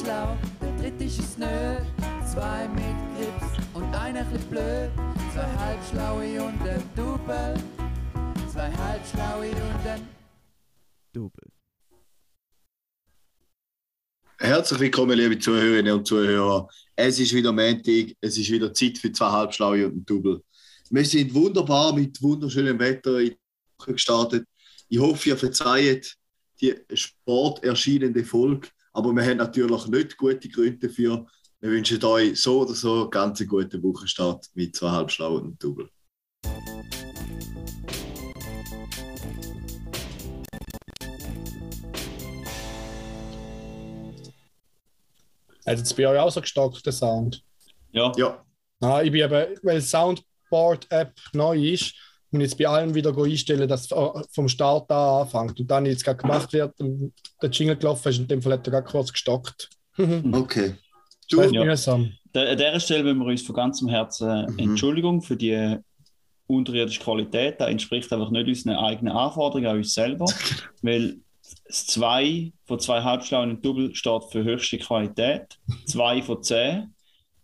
schlau, der dritte ist es nö. Zwei mit Grips und einer bisschen blöd. Zwei halbschlaue und ein Double. Zwei halbschlaue und ein Double. Herzlich willkommen, liebe Zuhörerinnen und Zuhörer. Es ist wieder Montag, es ist wieder Zeit für zwei Halbschlaue und ein Double. Wir sind wunderbar mit wunderschönem Wetter in die Woche gestartet. Ich hoffe, ihr verzeiht die Sport erscheinende Folge, aber wir haben natürlich nicht gute Gründe dafür. Wir wünschen euch so oder so einen ganz guten Wochenstart mit zwei Halbschlauen und Double. Hat jetzt bei euch auch so gestockt, der Sound? Ja, Ja, Ah, ich bin eben, weil die Soundboard-App neu ist, und jetzt bei allen wieder go einstellen, dass es äh, vom Start an anfängt. Und dann jetzt gerade gemacht wird und der Jingle gelaufen ist, in dem Fall hat er gerade kurz gestockt. okay. Das ist Du, Ja. mühsam. Da- an dieser Stelle wollen wir uns von ganzem Herzen Mhm. Entschuldigung für die unterirdische Qualität. Das entspricht einfach nicht unseren eigenen Anforderungen an uns selber, weil das 2 von zwei Halbschlauen und Double steht für höchste Qualität. 2 von 10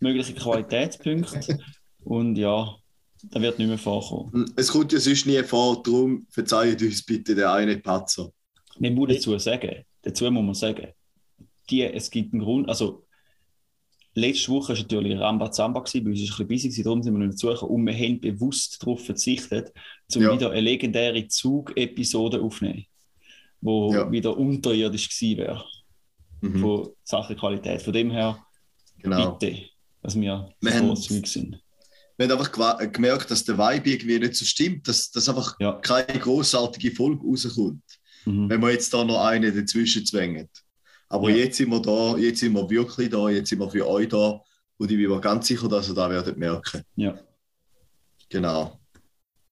mögliche Qualitätspunkte. Und ja, das wird nicht mehr vorkommen. es kommt ja sonst nie vor, darum verzeiht uns bitte den einen Patzer. Man muss dazu sagen, dazu muss man sagen, die, es gibt einen Grund, also letzte Woche war natürlich Rambazamba, bei uns war es ein bisschen busy, darum sind wir nicht suchen und wir haben bewusst darauf verzichtet, um Ja. wieder eine legendäre Zug-Episode aufzunehmen, wo Ja. wieder unterirdisch gewesen wäre, Mhm, von Sachen Qualität. Von dem her, genau. bitte, dass wir Wir haben- großzügig sind. Wir haben einfach gemerkt, dass der Vibe irgendwie nicht so stimmt, dass, dass einfach Ja. keine großartige Folge rauskommt, Mhm. wenn wir jetzt da noch eine dazwischen zwängen. Aber Ja. jetzt sind wir da, jetzt sind wir wirklich da, jetzt sind wir für euch da und ich bin mir ganz sicher, dass ihr das werdet merken. Ja. Genau.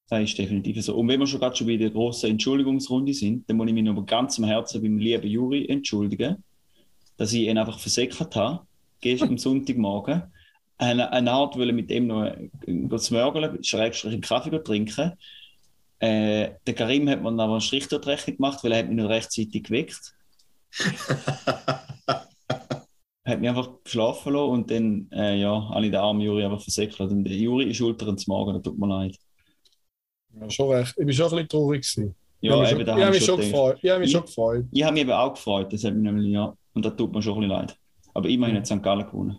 Das ist definitiv so. Und wenn wir schon gerade schon bei der grossen Entschuldigungsrunde sind, dann muss ich mich noch von ganzem Herzen beim lieben Juri entschuldigen, dass ich ihn einfach versäckert habe, gestern am Sonntagmorgen. Eine, eine Art wollte mit ihm noch äh, smörgeln, schrägstrich einen Kaffee trinken. Äh, der Karim hat mir dann aber einen Strich durch die Rechnung gemacht, weil er hat mich nicht rechtzeitig geweckt. hat mich einfach schlafen lassen und dann äh, ja, habe ich den armen Juri einfach versäckert. Und der Juri ist ultra ins Magen, das tut mir leid. Ja, schon recht. Ich bin schon ein bisschen traurig. Gewesen. Ja, ich habe eben, da mich, ich habe ich mich schon gefreut. Ich habe mich Ich- schon gefreut. Ich habe mich eben auch gefreut, das hat mich nämlich, ja. Und das tut mir schon ein bisschen leid. Aber immerhin hat St. Gallen gewonnen.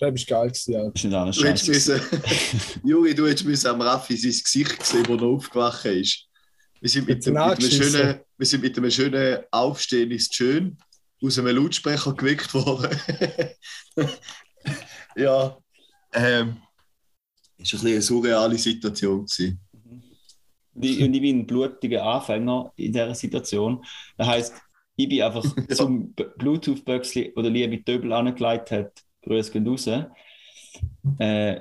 Das war geil. Gewesen, ja. Das ist nicht Du hättest müssen, Juri, du hättest müssen am Raffi sein Gesicht sehen, wo er aufgewacht ist. Wir sind mit, dem, mit, einem schönen, wir sind mit einem schönen Aufstehen ist schön aus einem Lautsprecher geweckt worden. ja, ähm, ist ein eine surreale Situation gewesen. Und ich, und ich bin ein blutiger Anfänger in dieser Situation. Das heisst, ich bin einfach zum B- Bluetooth-Böckchen, wo der liebe Töbel angelegt hat, Grüße gehen raus, äh,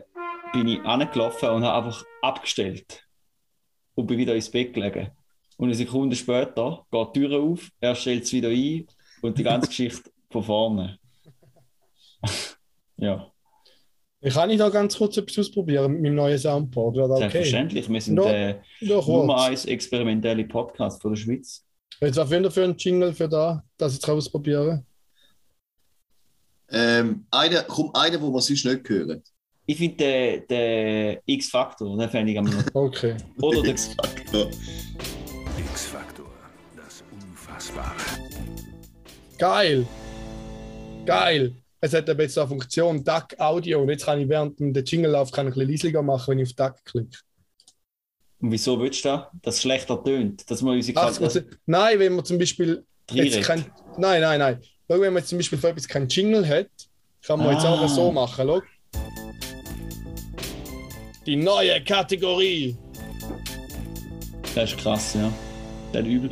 bin ich angelaufen und habe einfach abgestellt. Und bin wieder ins Bett gelegen. Und eine Sekunde später geht die Tür auf, er stellt es wieder ein und die ganze Geschichte von vorne. ja, Ich kann nicht da ganz kurz etwas ausprobieren mit meinem neuen Soundboard. Wäre okay? selbstverständlich. Wir sind Ja, der Ja, Nummer kurz. 1 experimentelle Podcast von der Schweiz. Jetzt was findet ihr für einen Jingle für da, dass ich es ausprobieren Ähm, einer, komm, einer, wo wir sonst nicht hören. Ich finde den, den X-Faktor, den fände ich am noch. Okay. Oder der, X-Factor. X-Faktor, das Unfassbare. Geil! Geil! Es hat eben jetzt eine Funktion DAC Audio und jetzt kann ich während dem Jingle lauf kann ich ein bisschen leisiger machen, wenn ich auf DAC klicke. und wieso willst du das? Dass es schlechter tönt? Dass man unsere Ach, also, nein, wenn man zum Beispiel jetzt kein, Nein, nein, nein. Schau, wenn man jetzt zum Beispiel für etwas keinen Jingle hat, kann man jetzt Ah. auch so machen. Schau. Die neue Kategorie. Das ist krass, ja. Das ist übel.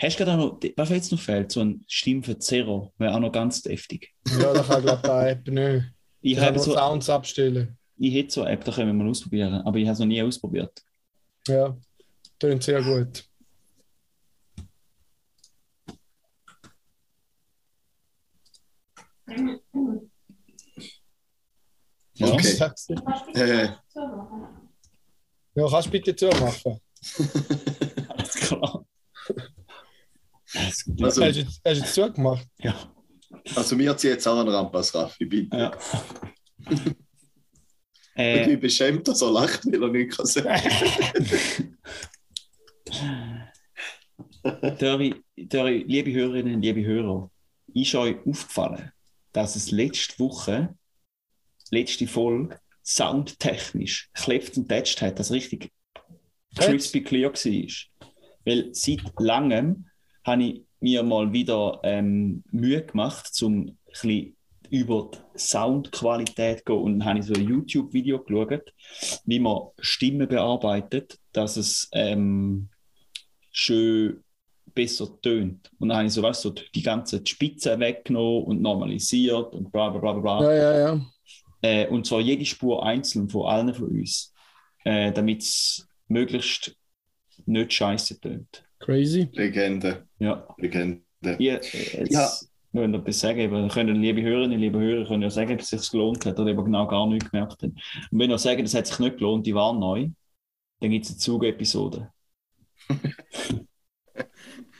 Hast du gerade noch, was jetzt noch fehlt? So ein Stimmverzerrer, wäre auch noch ganz deftig. Ja, da kann glaube ich die App nicht. Ich, Ich kann so, Sounds abstellen. ich hätte so eine App, da können wir mal ausprobieren, aber ich habe es noch nie ausprobiert. Ja, tönt sehr gut. Ja. Okay. Dir. Äh, Ja, kannst du bitte zumachen? Alles klar. Das ist gut. Also- Hast du jetzt, hast du jetzt zugemacht? ja. Also mir zieht jetzt auch einen Rampas, Raffi, bitte. Ja. Ich äh, bin beschämt, dass er lacht, weil er nicht kann sagen. Dörri, Dörri, liebe Hörerinnen, liebe Hörer, ist euch aufgefallen, dass es letzte Woche, letzte Folge, soundtechnisch klebt und tätscht hat, dass richtig crispy clear war. Weil seit langem habe ich mir mal wieder ähm, Mühe gemacht, um ein über die Soundqualität zu gehen und dann habe ich so ein YouTube-Video geschaut, wie man Stimmen bearbeitet, dass es ähm, schön besser tönt. Und dann habe ich so, weißt du, so die ganzen Spitzen weggenommen und normalisiert und bla bla bla bla. bla. Ja, ja, ja. Äh, und zwar jede Spur einzeln von allen von uns, äh, damit es möglichst nicht scheiße tönt. Crazy. Legende, Ja. Legende. Ihr, äh, jetzt Ja. wollen wir etwas sagen, aber können liebe Hörerinnen, liebe Hörer, können ja sagen, ob es sich gelohnt hat oder ihr genau gar nichts gemerkt habt. Und wenn ihr sagen, das hat sich nicht gelohnt, die waren neu, dann gibt es eine Zuge-Episode.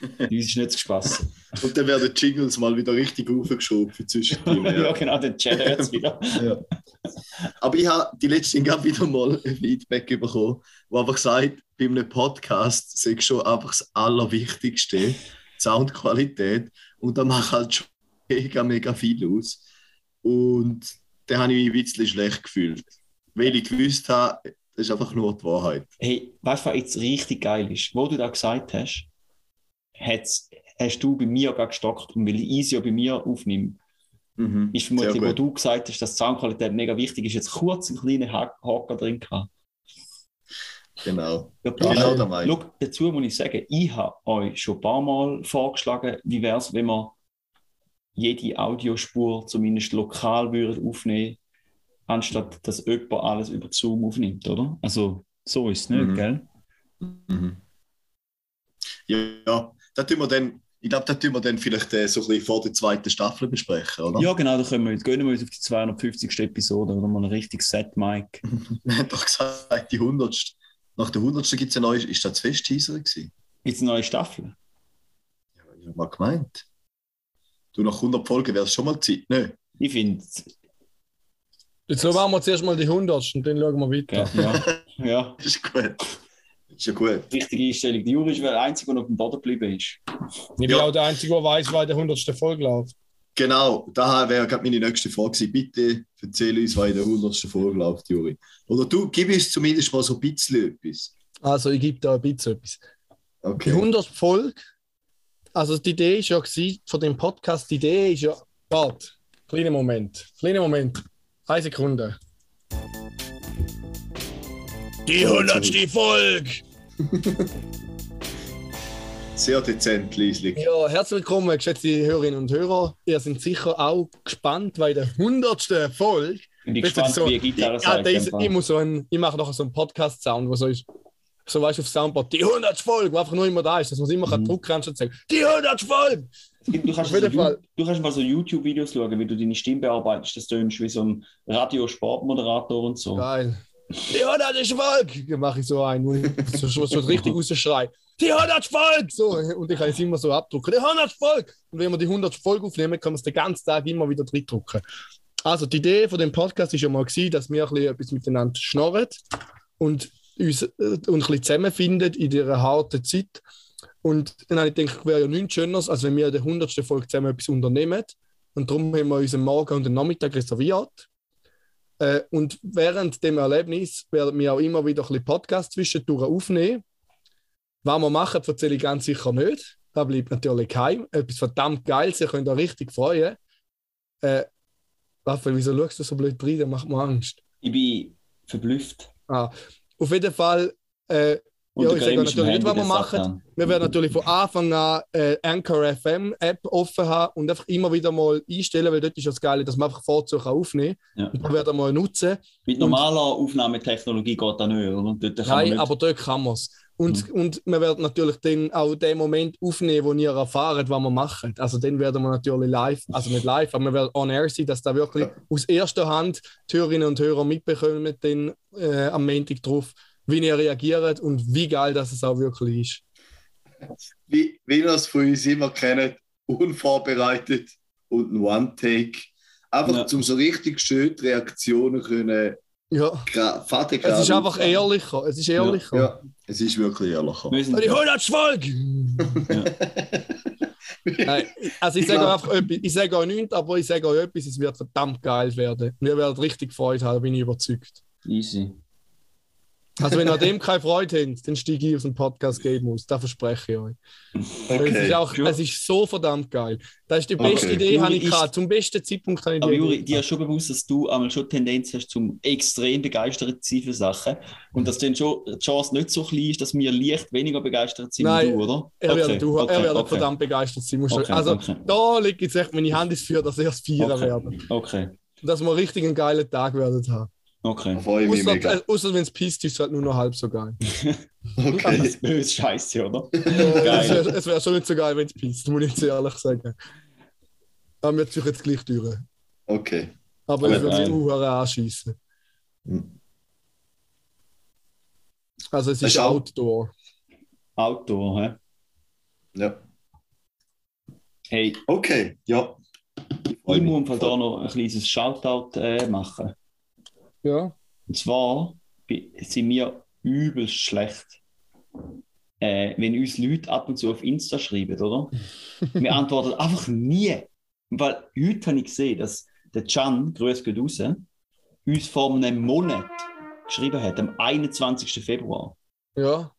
Uns ist nicht zu spassen. Und dann werden die Jingles mal wieder richtig aufgeschoben für zwischendrin. ja, Ja. genau, den Chat jetzt wieder. Ja. Aber ich habe die letzten Jahre wieder mal ein Feedback bekommen, wo einfach sagt, bei einem Podcast sei schon einfach das Allerwichtigste, die Soundqualität. Und da macht halt schon mega, mega viel aus. Und da habe ich mich ein bisschen schlecht gefühlt. Weil ich gewusst habe, das ist einfach nur die Wahrheit. Hey, weißt du, was jetzt richtig geil ist? Wo du da gesagt hast, hat's, hast du bei mir gerade gestockt und weil ich Easy ja bei mir aufnehme, Mhm. ist vermutlich, wo du gesagt hast, dass die Soundqualität mega wichtig ist, jetzt kurz einen kleinen Haken drin gehabt. Genau. Ja, Genau Meinung. Schau, dazu muss ich sagen, ich habe euch schon ein paar Mal vorgeschlagen, wie wäre es, wenn wir jede Audiospur zumindest lokal würden aufnehmen anstatt dass jemand alles über Zoom aufnimmt, oder? Also so ist es nicht, Mhm. gell? Mhm. Ja, ja, da tun wir dann, ich glaube, da tun wir dann vielleicht äh, so ein bisschen vor der zweiten Staffel besprechen, oder? Ja, genau, da können wir, gönnen wir uns auf die 250. Episode oder mal ein richtiges Set-Mic. Wir haben doch gesagt, die 100. Nach der 100. gibt es eine neue, ist das Festteaser gewesen? Gibt es eine neue Staffel? Ja, ich habe mal gemeint. Du, nach 100 Folgen wäre es schon mal Zeit, ne? Ich finde, Jetzt machen wir zuerst mal die 100 und dann schauen wir weiter. ja, ja, ja, Das ist gut. Ist ja gut. richtige Einstellung. Die Juri ist der Einzige, der auf dem Boden geblieben ist. Ich bin Ja. auch der Einzige, der weiß, wann der 100. Folge läuft. Genau, da wäre gerade meine nächste Frage gewesen. Bitte erzähl uns, was in der 100. Folge läuft, Juri. Oder du, gib uns zumindest mal so ein bisschen etwas. Also, ich gebe da ein bisschen etwas. Die Okay. 100. Folge, also die Idee ist ja gewesen, von dem Podcast, die Idee ist ja, warte, kleiner Moment, kleiner Moment, eine Sekunde. Die 100. Folge! Sehr dezent, Liesli. Ja, herzlich willkommen, geschätzte Hörerinnen und Hörer. Ihr seid sicher auch gespannt, weil der 100. Folge. Bin ich gespannt, so- wie eine Gitarre Ja, sagt. der ist einfach. immer so ein, ich mache nachher so einen Podcast-Sound, wo so ist, so weißt du, auf Soundboard, die 100. Folge, wo einfach nur immer da ist, dass man immer Mhm. drucken kann und sagen, die 100. Folge! Du kannst, Auf so jeden Ju- Fall. du kannst mal so YouTube-Videos schauen, wie du deine Stimme bearbeitest. Das tönst wie so ein Radiosportmoderator und so. Geil. Die 100. Folge! Dann mache ich so ein, wo ich so, so, so richtig rausschreie. Die 100. Folge! So, und ich kann es immer so abdrucken. Die 100. Folge! Und wenn wir die 100. Folge aufnehmen, kann man es den ganzen Tag immer wieder drin drucken. Also, die Idee von dem Podcast war ja mal, gewesen, dass wir ein bisschen etwas miteinander schnorren und uns äh, und ein bisschen zusammenfinden in dieser harten Zeit. Und dann habe ich gedacht, wäre ja nichts Schöneres, als wenn wir in der 100. Folge zusammen etwas unternehmen. Und darum haben wir unseren Morgen und den Nachmittag reserviert. Äh, und während dem Erlebnis werden wir auch immer wieder ein bisschen Podcasts zwischendurch aufnehmen. Was wir machen, erzähle ich ganz sicher nicht. Da bleibt natürlich geheim. Etwas verdammt Geiles, ihr könnt euch richtig freuen. Äh, Raphael, wieso schaust du so blöd rein? Das macht mir Angst. Ich bin verblüfft. Ah, auf jeden Fall, äh, Ja, ich sage natürlich nicht, was wir machen. wir werden natürlich von Anfang an äh, Anchor FM App offen haben und einfach immer wieder mal einstellen, weil dort ist ja das Geile, dass man einfach Vorzüge aufnehmen kann. Ja. Und das werden wir mal nutzen. Mit normaler Aufnahmetechnologie geht das nicht, oder? Dort Nein, nicht- aber dort kann man es. Und, Mhm. und wir werden natürlich dann auch den Moment aufnehmen, wo ihr erfahrt, was wir machen. Also dann werden wir natürlich live, also nicht live, aber wir werden on air sein, dass da wirklich aus erster Hand die Hörerinnen und Hörer mitbekommen dann, äh, am Montag drauf, wie ihr reagiert und wie geil das es auch wirklich ist. Wie, wie ihr es von uns immer kennt, unvorbereitet und ein One-Take. Einfach Ja. zum so richtig schön die Reaktionen können. Ja. Vater Es ist einfach ehrlicher. Es ist ehrlicher. Ja, es ist wirklich ehrlicher. Wir sind, Die 100 Folge! Nein, also ich sage Ja. euch einfach etwas, ich sage euch nichts, aber ich sage euch etwas, es wird verdammt geil werden. Wir werden richtig Freude haben, bin ich überzeugt. easy. Also wenn ihr an dem keine Freude habt, dann steige ich aus dem Podcast geben muss. Das verspreche ich euch. Es, Okay. ist auch, es ist so verdammt geil. Das ist die beste Okay. Idee, habe ich gehabt. Zum besten Zeitpunkt habe ich Aber Juri, dir ist schon bewusst, dass du einmal schon Tendenz hast zum extrem begeistert zu sein für Sachen und dass dann schon die Chance nicht so klein ist, dass wir leicht weniger begeistert sind Nein, wie du, oder? Er Okay, wird, du, okay, er wird okay, verdammt begeistert sein. Also okay. da liegt jetzt echt meine Hand ins Feuer, dass er es feiern Okay. werden. Okay, Dass wir richtig einen geilen Tag werden haben. Okay. Freue mich Außer, mega. äh, außer wenn es pisst, ist es halt nur noch halb so geil. Das Okay. ist böse Scheiße, oder? es Geil. wäre wär schon nicht so geil, wenn es pisst, muss ich jetzt ehrlich sagen. Aber wir ziehen jetzt gleich durch. okay. Aber Aber ich würde mich geil. auch anschießen. Hm. Also es Das ist ist Outdoor. Outdoor, hä? Ja. Hey, Okay, ja. Ich muss im Fall da noch ein kleines Shoutout äh, machen. Ja. Und zwar sind wir übelst schlecht, äh, wenn uns Leute ab und zu auf Insta schreiben, oder? wir antworten einfach nie. Weil heute habe ich gesehen, dass der Can, grüß geht raus, uns vor einem Monat geschrieben hat, am 21. Februar. Ja.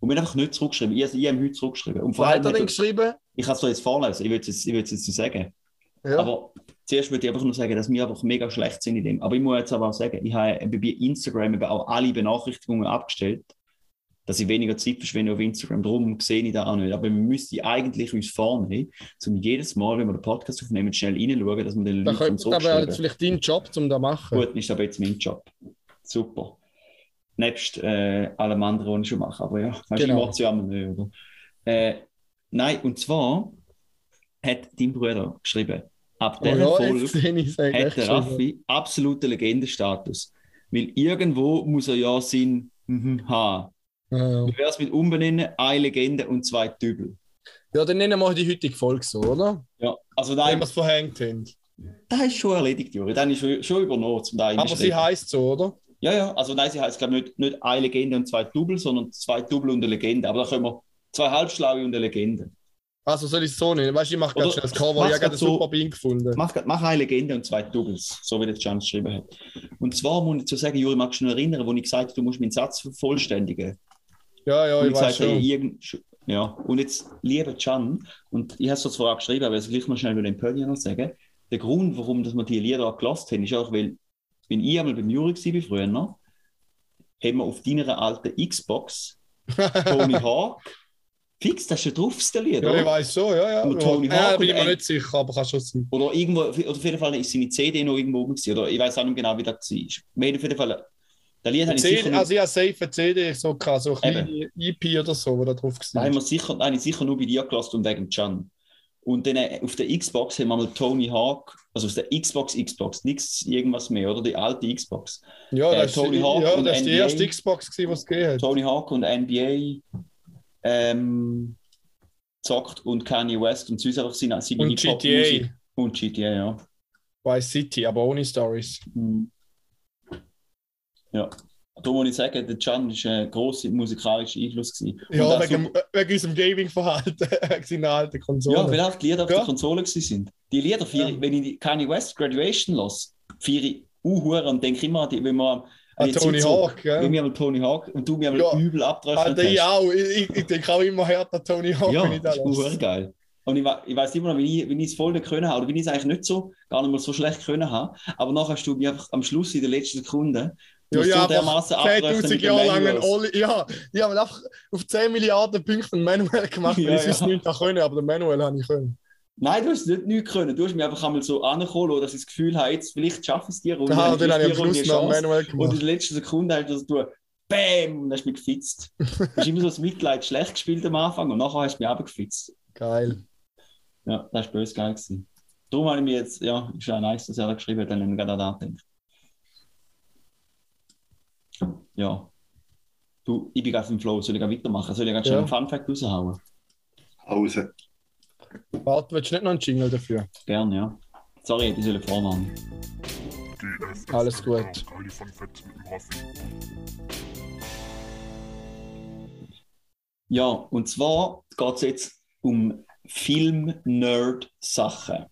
Und wir haben einfach nicht zurückgeschrieben. Ich, also, ich habe heute zurückgeschrieben. Und vor Was allem hat er denn geschrieben? ich kann es dir jetzt vorlesen, ich will es jetzt, ich will es jetzt nicht sagen. Ja. Aber zuerst würde ich einfach nur sagen, dass wir einfach mega schlecht sind in dem. Aber ich muss jetzt aber auch sagen, ich habe bei Instagram eben auch alle Benachrichtigungen abgestellt, dass ich weniger Zeit verschwende auf Instagram. Darum sehe ich da auch nicht. Aber wir müssten eigentlich uns vornehmen, um jedes Mal, wenn wir den Podcast aufnehmen, schnell reinschauen, dass wir den da Leuten da wäre jetzt vielleicht dein Job, um das zu machen. Gut, ist aber jetzt mein Job. Super. Nebst äh, allem anderen, was ich schon mache. Aber ja, weißt, Genau. ich ja nicht, oder? Äh, nein, und zwar hat dein Bruder geschrieben, ab Oh ja, es eigentlich hat der. Raffi absoluten Legendenstatus. Weil irgendwo muss er ja sein mhm, haben. Ja, Wie wäre es mit Umbenennen, eine Legende und zwei Dübel? ja, dann nennen wir die heutige Folge so, oder? Ja, also Wenn nein, wir es verhängt haben. das ist schon erledigt, Juri. Dann ist schon, schon übernommen zum Teil. Aber sie heißt so, oder? Ja, ja, also nein, sie heißt glaube ich nicht, nicht eine Legende und zwei Double, sondern zwei Double und eine Legende. Aber da können wir zwei Halbschlaue und eine Legende. Also soll ich es so nennen? Weißt du, ich mache gerade Oder schnell das Cover. Ich habe gerade so- super Bean gefunden. Mach, mach eine Legende und zwei Doubles, so wie der Can geschrieben hat. Und zwar muss ich zu sagen, Juri, magst du noch erinnern, wo ich gesagt habe, du musst meinen Satz vervollständigen? Ja, ja, Und ich ich weiß schon. ja, und jetzt, lieber Can, und ich habe es zwar auch geschrieben, aber ich will gleich noch schnell über den Pölli noch sagen. Der Grund, warum dass wir die Lieder auch gelassen haben, ist auch, weil, wenn ich einmal beim Juri war, früher noch, haben wir auf deiner alten Xbox Tony Hawk, fix, das ist ja drauf, das Lied, Ja, ich weiß so, ja, ja. Und Tony ja, Hawk bin ich mir nicht sicher, aber kann schon sein. Oder irgendwo, oder auf jeden Fall ist seine CD noch irgendwo oben gewesen, oder ich weiß auch nicht genau, wie das war. Wir haben auf jeden Fall, das Lied habe ich sicher CD, nur, also ich habe safe eine CD, so, gehabt, so eine kleine EP oder so, wo da drauf war. wir sicher, ich sicher nur bei dir gelassen und wegen Can. Und dann äh, auf der Xbox haben wir mal Tony Hawk, also auf der Xbox Xbox, nichts irgendwas mehr, oder? Die alte Xbox. Ja, äh, das ist, Tony Hawk ja, das ist die erste Xbox, was es gegeben hat. Tony Hawk und NBA ähm, zockt und Kanye West und sonst einfach seine, seine Und. GTA, Und GTA, ja. Vice City, aber ohne Stories. Mhm. Ja. Da muss ich sagen, der Can war ein grosser musikalischer Einfluss. Gewesen. Ja, wegen, super- wegen unserem Gaming-Verhalten, wegen seiner alten Konsole. ja, weil auch die Lieder auf Ja. der Konsole gewesen sind. Die Lieder, feiere ich- wenn ich Kanye West Graduation los, feiere ich uhuere und denke immer wenn wir An an die Ah, Tony Hawk, ja. Wenn wir mal Tony Hawk und du mir mal Ja. übel abtreffen Alter, ich auch. Ich, ich, denke auch immer härter Tony Hawk, Ja, wenn ich das das ist lasse. geil. Und ich, ich weiß immer noch, wie ich, wie ich es voll nicht können habe, oder wie ich es eigentlich nicht so, gar nicht mal so schlecht können habe. Aber nachher hast du mich einfach am Schluss in der letzten Sekunde Ja, ja, so dermaßen abbrechen 10.000 mit den Jahre lang ein. Oli. Ja, ich habe einfach auf 10 Milliarden Punkte einen Manuel gemacht, weil Ja, ich ja. nicht können, aber den Manuel habe ich können. Nein, du hast es nicht, nicht können. Du hast mich einfach einmal so angekommen, dass ich das Gefühl habe, jetzt vielleicht schaffe ich es dir. Und Ja, dann dann habe ich am Schluss noch einen Chance. Manuel Und in gemacht. der letzten Sekunde hast du das du BÄM! Und dann hast du mich gefitzt. Du hast immer so das Mitleid schlecht gespielt am Anfang und nachher hast du mich abgefitzt. Geil. Ja, das war böse geil. Gewesen. Darum habe ich mir jetzt, ja, ist ja nice, dass er da geschrieben hat, dann habe ich mir gerade an gedacht. Ja. Du, ich bin gerade im Flow, soll ich gerade weitermachen? Soll ich gerade schon Ja. einen Funfact raushauen? Hause. Warte, willst du nicht noch einen Jingle dafür? Gern, ja. Sorry, ich soll. DFF Alles gut. Ja, und zwar geht es jetzt um Film-Nerd-Sachen.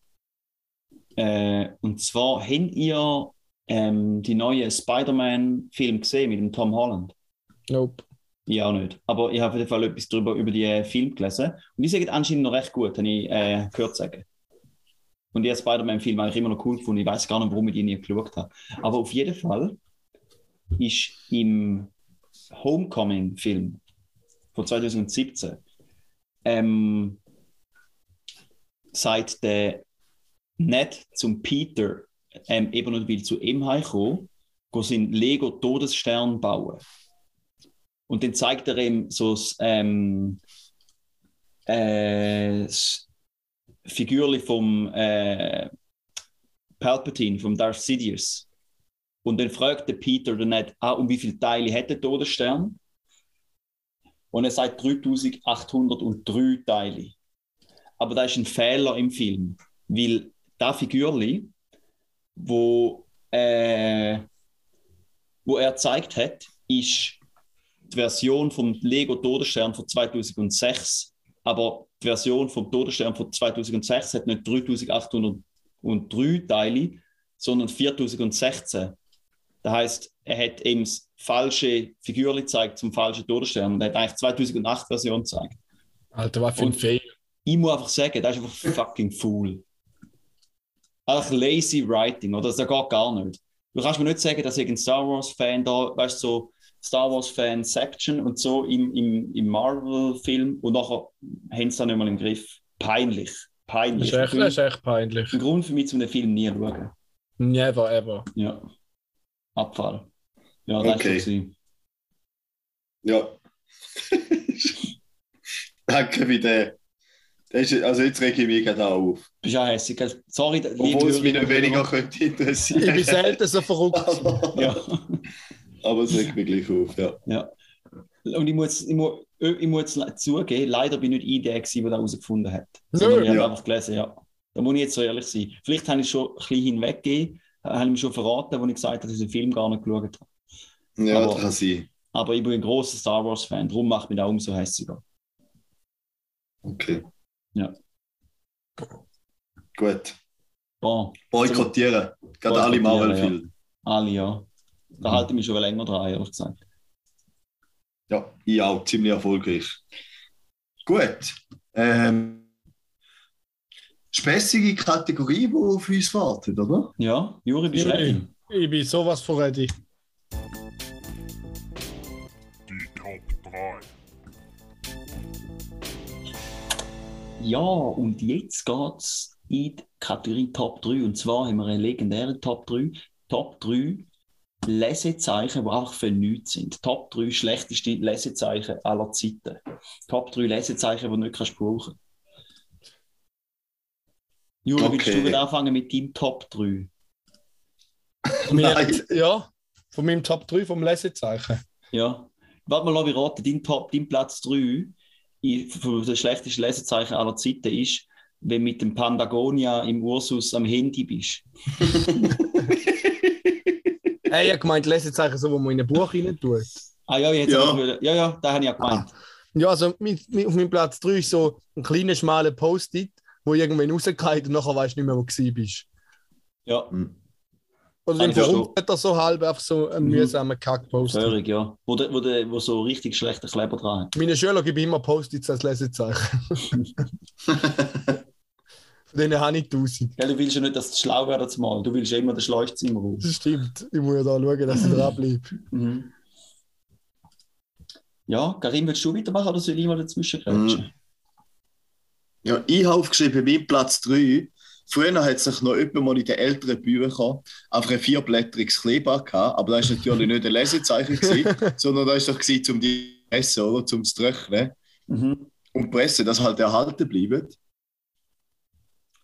Äh, und zwar habt ihr ähm, die neue Spider-Man-Film gesehen mit dem Tom Holland? Nope. Ich auch nicht. Aber ich habe auf jeden Fall etwas drüber über die äh, Film gelesen. Und die sagen anscheinend noch recht gut, habe ich äh, gehört sagen. Und ich habe Spider-Man-Film eigentlich immer noch cool gefunden. Ich weiß gar nicht, warum ich die nie geschaut habe. Aber auf jeden Fall ist im Homecoming-Film von 2017 ähm, sagt der Ned zum Peter ähm, eben nicht will zu ihm heimkommen, go Lego Todesstern bauen. Und dann zeigt er ihm so das, ähm, äh, das Figürli vom äh, Palpatine, vom Darth Sidious. Und dann fragt der Peter dann nicht, ah, um wie viele Teile hat der Todesstern? Und er sagt 3803 Teile. Aber da ist ein Fehler im Film, weil da Figürli, wo, äh, wo er gezeigt hat, ist die Version vom Lego Todesstern von 2006. Aber die Version vom Todesstern von 2006 hat nicht 3803 Teile, sondern 4016. Das heißt, er hat eben das falsche Figürli gezeigt zum falschen Todesstern und er hat eigentlich 2008 Version gezeigt. Alter, was für ein Fail. Ich muss einfach sagen, das ist einfach fucking fool. Einfach lazy writing, oder? Das geht gar nicht. Du kannst mir nicht sagen, dass ich ein Star Wars-Fan da, weißt du, so Star Wars-Fan-Section und so im, im, im Marvel-Film und nachher haben sie das nicht mal im Griff. Peinlich. Das Peinlich. ist echt, das ist echt peinlich. ein Grund für mich, zu einem Film nie zu schauen. Never ever. Ja. Abfall. Ja, das Okay. ist so. Ja. Danke für den. Das ist, also jetzt rege ich mich gerade auch auf. Bist auch hässig. gell? Sorry, liebe Obwohl es mich nicht weniger könnte Ich bin interessieren. selten so verrückt. Ja. Aber es regt mich gleich auf, ja. Ja. Und ich muss, ich muss, ich muss zugeben, leider bin ich nicht ich der, der das herausgefunden hat. Sondern ich habe Ja. einfach gelesen, ja. Da muss ich jetzt so ehrlich sein. Vielleicht habe ich schon ein bisschen hinweggegeben, habe ich mir schon verraten, als ich gesagt habe, dass ich den Film gar nicht geschaut habe. Ja, Aber- das kann sein. Aber ich bin ein großer Star Wars-Fan, darum macht mich das umso hässiger. Okay. Ja. Gut. Bon, Boykottieren. Gerade alle Marvel-Filme. alle ja. Da halte ich mich schon länger dran, ehrlich gesagt. Ja. ich auch. Ziemlich erfolgreich. Gut. Ähm, späßige Kategorie, die auf uns wartet, oder? Ja, Juri, bist du ready? Ich bin sowas von ready. Die Top 3. Ja, und jetzt geht es in die Kategorie Top 3. Und zwar haben wir eine legendäre Top 3. Top 3 Lesezeichen, die einfach für nichts sind. Top 3 schlechteste Lesezeichen aller Zeiten. Top 3 Lesezeichen, die du nicht kannst brauchen Juri, willst Okay. du wieder anfangen mit deinem Top 3? Nein. Ja, von meinem Top 3 vom Lesezeichen. Ja. Warte mal, mich raten. Dein, Top, dein Platz 3 i- für das schlechteste Lesezeichen aller Zeiten ist, wenn du mit dem Pandagonia im Ursus am Handy bist. Hey, ich habe gemeint, Lesezeichen so, wo man in ein Buch rein tut. Ah ja, jetzt Ja. ja. ja, ja, da habe ich ja gemeint. Ja, also mit, mit, auf meinem Platz 3 ist so ein kleiner, schmaler Post-it, wo irgendwann rausgeht und nachher weißt du nicht mehr, wo du bist. Ja, Oder ich verstehen. verrumpelt er so halb einfach so einen Mhm. mühsamen Kack-Post-it. Hörig, ja. Wo, de, wo, de, wo so richtig schlechter Kleber dran hat. Meine Schüler geben immer Post-its als Lesezeichen. Von denen habe ich 1000. Gell, du willst ja nicht, dass du schlau werden mal. Du willst ja immer den Schleuchzimmer im Raum. Das stimmt. Ich muss ja da schauen, dass ich dranbleibe. Mhm. Ja, Karim, willst du weitermachen oder soll ich mal dazwischen kretschen? Ja, ich habe aufgeschrieben, mein Platz 3. Früher hat sich noch jemand mal in den älteren Büchern einfach ein vierblättriges Kleeblatt gehabt, aber das war natürlich nicht ein Lesezeichen, gewesen, sondern das war doch gewesen, um die Presse oder zum Trocknen Mhm. und die Presse, dass halt erhalten bleibt.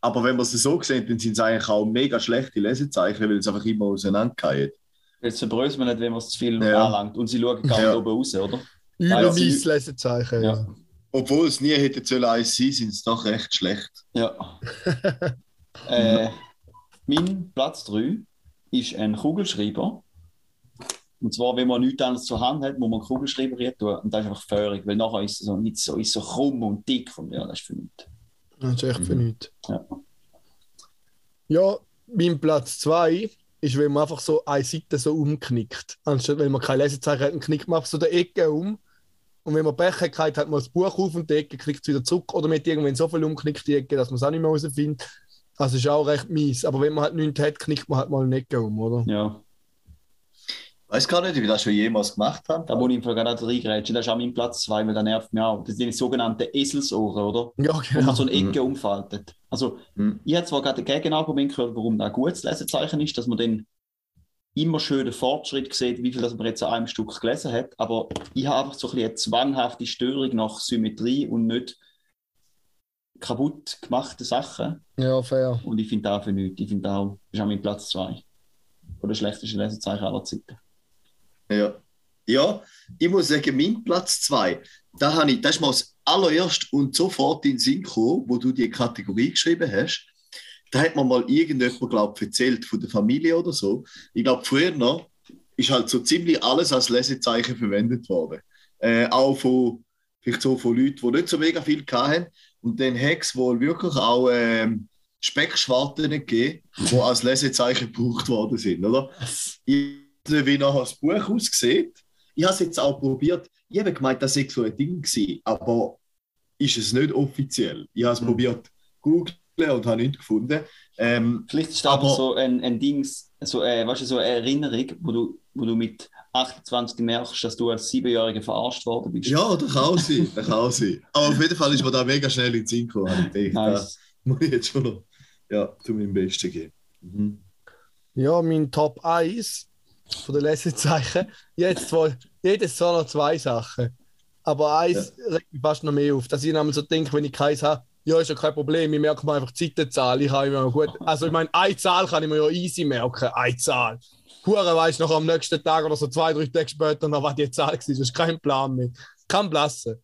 Aber wenn man es so sieht, dann sind es eigentlich auch mega schlechte Lesezeichen, weil es einfach immer auseinandergeht. Jetzt verbrösen wir nicht, wenn man es zu viel Ja. anlangt. Und sie schauen gar Ja. oben raus, oder? Weiss Lesezeichen. Ja. Ja. Obwohl es nie hätte sollen eins sein, sind es doch recht schlecht. Ja. äh, mein Platz 3 ist ein Kugelschreiber. Und zwar, wenn man nichts anderes zur Hand hat, muss man einen Kugelschreiber rein tun. Und das ist einfach feurig, weil nachher ist es so, nicht so, ist so krumm und dick. Und ja, das ist für nichts. Das ist echt für Mhm. nichts. Ja. Ja, mein Platz 2 ist, wenn man einfach so eine Seite so umknickt. Anstatt wenn man kein Lesezeichen hat, dann knickt man einfach so die Ecke um. Und wenn man Pech hat, hat man das Buch auf und die Ecke knickt es wieder zurück. Oder mit irgendwann so viel umknickt die Ecke, dass man es auch nicht mehr rausfindet. Also ist auch recht mies. Aber wenn man halt nichts hat, knickt man halt mal eine Ecke um, oder? Ja, Weiß gar nicht, wie wir das schon jemals gemacht haben. da muss ich im Fall gerade reingrätschen. Das ist auch mein Platz 2, weil der nervt mich auch. Das sind die sogenannten Eselsohren, oder? Ja, Wo genau. man so eine Ecke umfaltet. Also, Mhm. ich habe zwar gerade ein Gegenargument gehört, warum das ein gutes Lesezeichen ist, dass man dann immer schön den Fortschritt sieht, wie viel das man jetzt an einem Stück gelesen hat. Aber ich habe einfach so ein bisschen eine zwanghafte Störung nach Symmetrie und nicht kaputt gemachte Sachen. Ja, fair. Und ich finde das für nichts. Ich finde das auch, das ist auch mein Platz 2. Oder schlechteste Lesezeichen aller Zeiten. Ja. ja, ich muss sagen, mein Platz 2, da habe ich, das ist mir das allererst und sofort in den Sinn gekommen, wo du die Kategorie geschrieben hast. Da hat mir mal irgendjemand, glaube ich, erzählt von der Familie oder so. Ich glaube, früher noch ist halt so ziemlich alles als Lesezeichen verwendet worden. Äh, auch von, vielleicht so von Leuten, die nicht so mega viel hatten. Und dann hat es wohl wirklich auch ähm, Speckschwarten gegeben, die als Lesezeichen gebraucht worden sind, oder? Ich wie nachher das Buch aussieht. Ich habe es jetzt auch probiert. Ich habe gemeint, das sei so ein Ding gewesen, aber ist es nicht offiziell. Ich habe es Mhm. probiert googeln und habe nichts gefunden. Ähm, Vielleicht ist Aber- aber so ein, ein Dings, so, äh, weißt du, so eine Erinnerung, wo du, wo du mit 28 merkst, dass du als Siebenjähriger verarscht worden bist. ja, das kann auch sein. Das kann auch sein. Aber auf jeden Fall ist mir da mega schnell in den Sinn gekommen. Ich Nice. das muss ich jetzt schon noch ja, zu meinem Besten geben. Mhm. Ja, mein Top 1 von den Lesezeichen. Jetzt zwar, jedes zwar noch zwei Sachen. Aber eins regt mich fast noch mehr auf. Dass ich nämlich so denke, wenn ich keins habe, ja, ist ja kein Problem, ich merke mir einfach die Zeitenzahl. Ich habe immer gut. Also, ich meine, eine Zahl kann ich mir ja easy merken. Eine Zahl. Hure weiß noch am nächsten Tag oder so zwei, drei Tage später noch, was die Zahl war. Das ist kein Plan mehr. Kann blassen.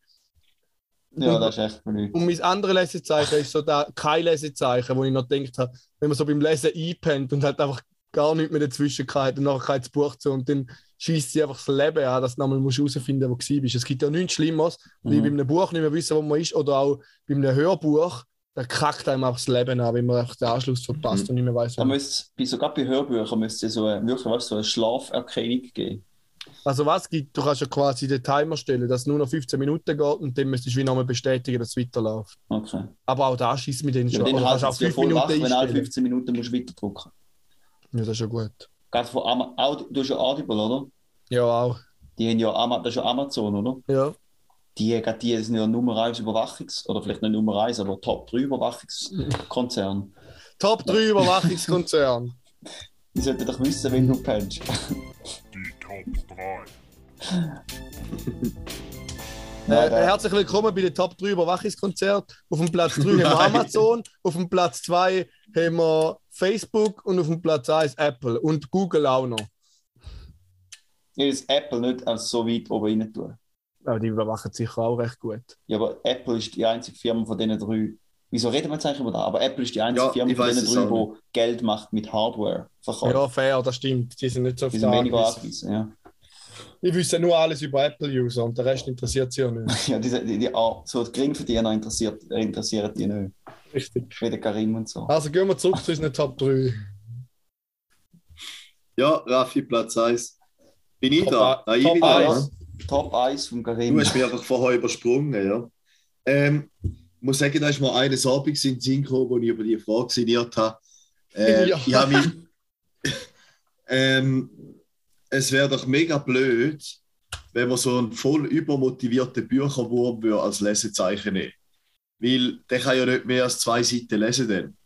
Ja, das ist echt nichts. Und mein anderes Lesezeichen ist so da, kein Lesezeichen, wo ich noch gedacht habe, wenn man so beim Lesen einpennt und halt einfach gar nichts mehr dazwischen hat und nachher das Buch zu und dann schießt sie einfach das Leben an, dass du nochmal herausfinden musst, wo du bist. Es gibt ja nichts Schlimmeres, wie Mhm. bei einem Buch nicht mehr wissen, wo man ist, oder auch bei einem Hörbuch, da kackt einem einfach das Leben an, wenn man einfach den Anschluss verpasst Mhm. und nicht mehr weiß, man müsste, sogar bei Hörbüchern müsste so, eine- wirklich weißt, du, so eine Schlaferkennung geben. Also was gibt, du kannst ja quasi den Timer stellen, dass es nur noch 15 Minuten geht und dann müsstest du wie nochmal bestätigen, dass es weiterläuft. Okay. Aber auch da schießt mit denen Ja, schon. dann Oder kannst halt auch es ja 5 voll wach, Minuten wenn alle einstellen. 15 Minuten musst du weiterdrücken. Ja, das ist ja gut. Gerade von Ama Audi du hast ja Audible, oder? Ja, auch. Die haben ja Ama das ist ja Amazon, oder? Ja. Die, die sind ja Nummer 1 Überwachungs- oder vielleicht nicht Nummer 1, aber Top 3 Überwachungskonzern. Top 3 Überwachungskonzern. Die sollten doch wissen, wenn du pennst. Die Top 3. Äh, herzlich willkommen bei den Top 3 Überwachungskonzert. Auf dem Platz 3 haben wir. Amazon, auf dem Platz 2 haben wir Facebook und auf dem Platz 1 Apple und Google auch noch. Ich will Apple nicht als so weit oben rein tun. Aber die überwachen sicher auch recht gut. Ja, aber Apple ist die einzige Firma von diesen drei. Wieso reden wir jetzt eigentlich über das? Aber Apple ist die einzige Ja, Firma von diesen es drei, die Geld macht mit Hardware. Verkauf. Ja, fair, das stimmt. Die sind nicht so auf die sind weniger angewiesen. Ja. Ich wüsste nur alles über Apple-User und der Rest interessiert sie ja nicht. Ja, die, die, die, ah, so die Geringverdiener interessiert, interessieren die nicht. Richtig. Wie der Karim und so. Also gehen wir zurück zu unseren Top 3. Ja, Raffi, Platz 1. Bin ich Top da? ein- Nein, ich Top bin da. eins. ne? Top 1 vom Karim. Du hast mich einfach vorher übersprungen, ja. Ähm, ich muss sagen, da ist mir eines Abends in den Sinn gekommen, wo ich über die Frage sinniert habe. Äh, Ja. Ich habe mich. ähm, es wäre doch mega blöd, wenn man so einen voll übermotivierten Bücherwurm würde als Lesezeichen nehmen Weil der kann ja nicht mehr als zwei Seiten lesen. Dann.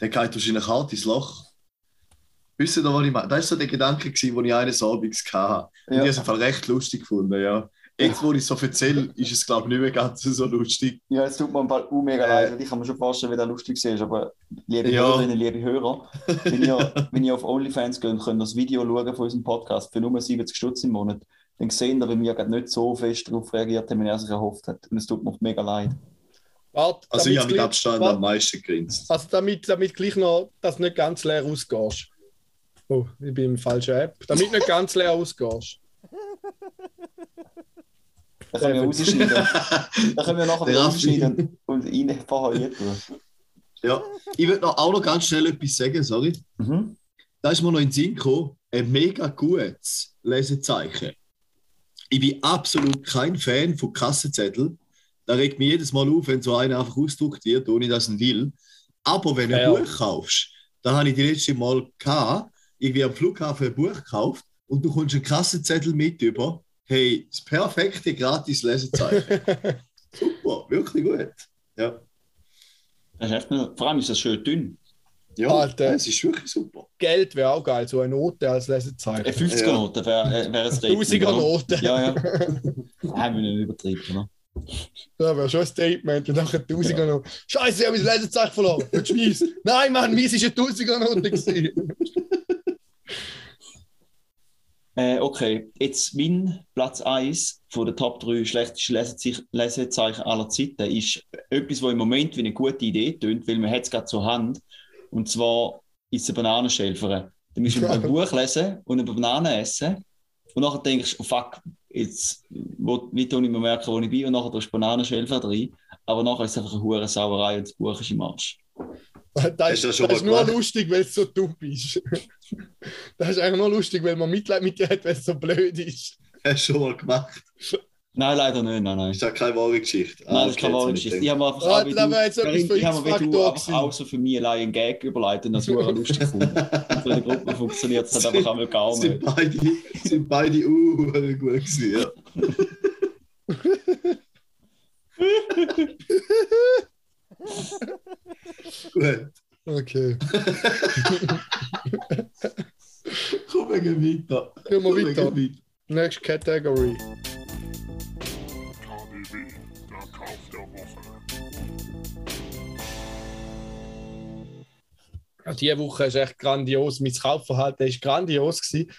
Der geht wahrscheinlich hart ins Loch. Wisst ihr, was ich meine? Das war so der Gedanke, den ich eines Abends hatte. Und Ja. ich habe es recht lustig gefunden, ja. Jetzt, wo ich es so erzähle, ist es, glaube ich, nicht mehr ganz so lustig. Ja, es tut mir im Fall auch mega Äh. leid, weil ich kann mir schon vorstellen, wie das lustig ist. Aber liebe Ja. Hörerinnen, liebe Hörer, wenn ihr, wenn ihr auf OnlyFans geht, könnt ihr das Video schauen von unserem Podcast für nur 70 Stutz im Monat. dann sehen wir, wie wir gerade nicht so fest darauf reagiert haben, wie er sich erhofft hat. Und es tut mir mega leid. Warte, Also ich habe mit Abstand warte, am meisten gegrinst. Also damit, damit gleich noch, dass du nicht ganz leer ausgehst. Oh, ich bin im falschen App. Damit nicht ganz leer ausgehst. Da können wir rausschneiden. da können wir nachher Der wieder rausschneiden und rein vorher tun. Ja. Ich würde noch, auch noch ganz schnell etwas sagen, sorry. Mhm. Da ist mir noch in den Sinn gekommen, ein mega gutes Lesezeichen. Ich bin absolut kein Fan von Kassenzettel. Da regt mich jedes Mal auf, wenn so einer einfach ausgedruckt wird, ohne dass ihn will. Aber wenn du ein Ja. Buch kaufst, da habe ich die letzte Mal gehabt, irgendwie am Flughafen ein Buch gekauft und du kommst einen Kassenzettel mit über. Hey, das perfekte gratis Lesezeichen. Super, wirklich gut. Ja, Das ist echt nur, vor allem ist das schön dünn. ja Alter. es ist wirklich super. Geld wäre auch geil, so eine Note als Eine Lesezeichen. 50er-Note wäre äh, wär ein Statement. oder? 1000er-Note. Ja, ja. Haben wir nicht übertrieben, oder? Das wäre schon ein Statement. Und nachher 1000er noch. Scheiße, ich habe mein Lesezeichen verloren. Nein, Mann, meins war eine 1000er-Note. Äh, okay, jetzt mein Platz 1 von den Top 3 schlechtesten Lesezei- Lesezeichen aller Zeiten ist etwas, was im Moment wie eine gute Idee tönt, weil man hat es gerade zur Hand. Und zwar ist es eine Bananenschälferin. Du musst ein Buch lesen und eine Banane essen. Und nachher denkst du, oh fuck, jetzt wo, wie tue ich mir merken, wo ich bin. Und nachher tust du Bananenschälfer rein. Aber nachher ist es einfach eine hure Sauerei und das Buch ist im Arsch. Das, du das das ist nur lustig, weil es so dumm ist. Das ist eigentlich nur lustig, weil man Mitleid mit dir hat, weil es so blöd ist. Hast du schon mal gemacht? Nein, leider nicht. Nein, nein. Ist das keine wahre Geschichte? Ah, Nein, das ist keine wahre Geschichte. Ich habe mir einfach Ah, auch wie das du- jetzt für ich habe mir wie du einfach auch so für mich allein einen Gag überleitet und das super lustig gefunden. Und für die Gruppe funktioniert es halt einfach einmal gar nicht. Sind beide, sind beide uh, gut gewesen, ja. gut, Okay. wegen weiter. Gehen wir weiter. Next Category. KDW, der Kauf der Woche. Ja, diese Woche ist echt grandios. Mein Kaufverhalten ist grandios. Gewesen.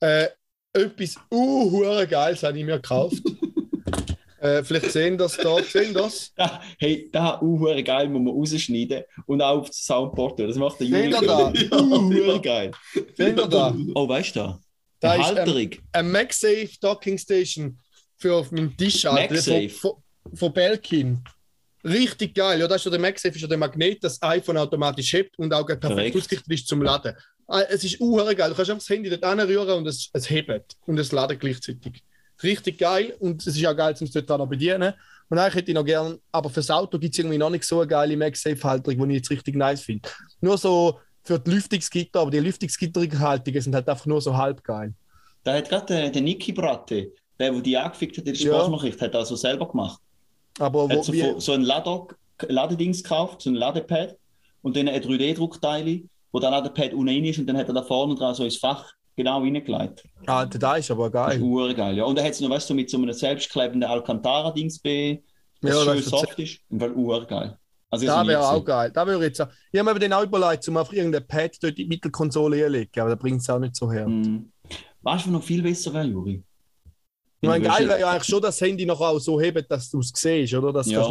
Äh, etwas uh, Geiles habe ich mir gekauft. äh, vielleicht sehen das da. Sehen das? Da, hey, da uh, geil muss man rausschneiden und auch auf das Soundboard. Das macht der Juli. ihr da? Geil. Sehen da? Oh, weißt du? Da Eine ist Halterung. ein MagSafe Docking Station für auf meinem Tisch. MagSafe? Von, von, von Belkin. Richtig geil. Ja, das ist ja der MagSafe, ist ja der Magnet, das iPhone automatisch hebt und auch perfekt ausgerichtet ist zum Laden. Ah, Es ist uh, geil. Du kannst einfach das Handy dort anrühren und es, es hebt und es ladet gleichzeitig. Richtig geil und es ist auch geil, um es dort auch noch bedienen. Und eigentlich hätte ich noch gern, aber fürs Auto gibt es irgendwie noch nicht so eine geile MagSafe-Halterung, die ich jetzt richtig nice finde. Nur so für die Lüftungsgitter, aber die Lüftungsgitterhaltungen sind halt einfach nur so halb geil. Da hat gerade der, der Niki Bratte, der, der die angefickt hat in der Ja. Sprachnachricht, hat also selber gemacht. Aber Er wo, hat so, wie, so ein Lader, Ladedings gekauft, so ein Ladepad und dann ein 3D-Druckteil, wo der Ladepad unten ist und dann hat er da vorne dran so ins Fach genau reingelegt. Alter, da ist aber Das ist geil. geil, ja. Und er hat es noch, weißt du, mit so einem selbstklebenden Alcantara-Dings bei, das Ja, schön soft ist. Im Fall hure geil. Also, Da wäre auch geil. Da ich jetzt auch. Ich habe mir den auch überlegt, um einfach irgendein Pad dort in die Mittelkonsole einzulegen, aber da bringt es auch nicht so her. Mhm. Weißt du, was noch viel besser wäre, Juri? Ich meine, geil wäre ja eigentlich schon das Handy noch auch so heben, dass du es siehst, oder? Dass Ja.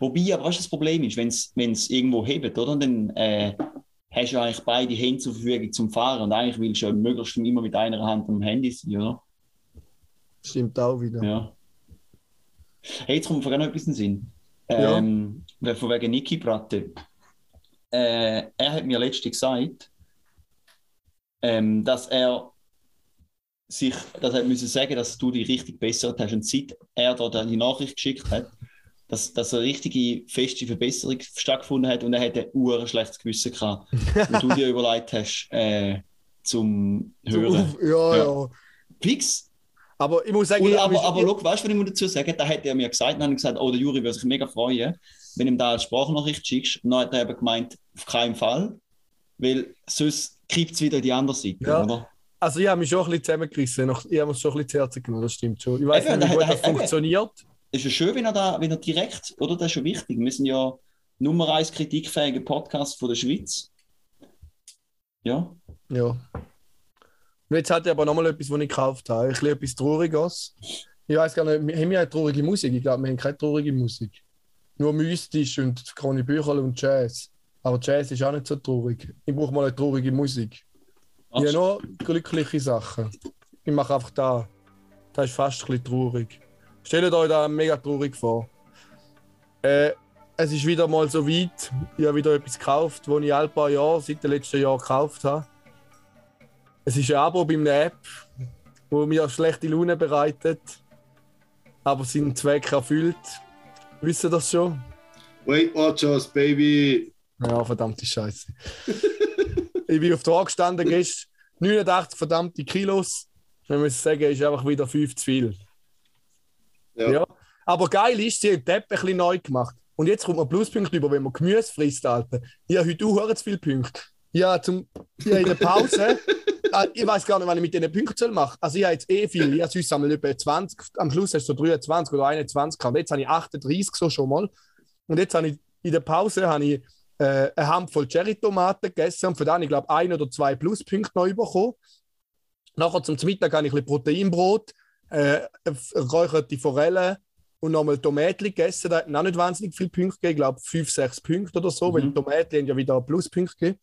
Wobei, aber weißt du, das Problem ist, wenn es irgendwo hebt, oder? Dann äh, hast du ja eigentlich beide Hände zur Verfügung zum Fahren und eigentlich willst du ja möglichst immer mit einer Hand am Handy sein, oder? Stimmt auch wieder. Ja. Hey, jetzt kommt mir noch etwas in den Sinn. Ja. Ähm, weil Von wegen Niki Bratte. Äh, er hat mir letztens gesagt, ähm, dass er sich, dass er müssen sagen, dass du dich richtig bessert hast. Und seit er da die Nachricht geschickt hat, dass, dass eine richtige feste Verbesserung stattgefunden hat und er hat ein schlechtes Gewissen gehabt, wo du dir überlegt hast, äh, zum Hören. Ja, ja. Ja. Fix. Aber ich muss sagen, Und, ich- aber, ich- aber schau, weißt du, was ich muss dazu sagen? Da hat er mir gesagt, dann habe ich gesagt, oh, der Juri würde sich mega freuen, wenn du ihm da als Sprachnachricht schickst. Und dann hat er eben gemeint, auf keinen Fall, weil sonst kippt es wieder in die andere Seite, Ja. oder? also ich habe mich schon ein bisschen zusammengerissen. Ich habe es schon ein bisschen zu Herzen genommen, das stimmt schon. Ich weiß Eben, nicht, wie gut da- das funktioniert. Ist ja schön, wenn er da, wenn er direkt, oder? Das ist schon wichtig. Wir sind ja Nummer eins kritikfähige Podcast von der Schweiz. Ja. Ja. Und jetzt hat er aber nochmal etwas, was ich gekauft habe. Ein bisschen etwas Trauriges. Ich weiß gar nicht, wir haben wir eine traurige Musik? Ich glaube, wir haben keine traurige Musik. Nur mystisch und Conny Bücherl und Jazz. Aber Jazz ist auch nicht so traurig. Ich brauche mal eine traurige Musik. Ich habe nur glückliche Sachen. Ich mache einfach da. Das ist fast ein bisschen traurig. Stellt euch da mega traurig vor. Äh, es ist wieder mal so weit. Ich habe wieder etwas gekauft, das ich alle paar Jahre, seit dem letzten Jahr gekauft habe. Es ist ein Abo bei einer App, wo mir schlechte Laune bereitet, aber seinen Zweck erfüllt. Wisst ihr das schon? Weight Watchers, Baby. Ja, verdammte Scheiße. ich bin auf der gestanden gestern. 89 verdammte Kilos. Ich muss sagen, ist einfach wieder 5 zu viel. Ja. Ja. Aber geil ist, sie haben die App ein bisschen neu gemacht. Und jetzt kommt man Pluspunkte über, wenn man Gemüse frisst, Alter. Ich habe heute auch zu viele Punkte. Ja, zum, habe in der Pause, Ah, ich weiß gar nicht, was ich mit diesen Punkten soll machen Also ich habe jetzt eh viel, ich habe sonst einmal etwa 20, am Schluss hast du so 23 oder 21 gehabt. Jetzt habe ich 38 so schon mal. Und jetzt habe ich in der Pause habe ich, äh, eine Handvoll Cherry-Tomaten gegessen und von habe ich glaube ein oder zwei Pluspunkte noch bekommen. Nachher zum Mittag habe ich ein bisschen Proteinbrot, äh, räucherte Forellen und nochmal Tomaten gegessen. Da hat auch nicht wahnsinnig viele Punkte gegeben, ich glaube 5, 6 Punkte oder so, weil die Tomaten haben ja wieder Pluspunkte gegeben.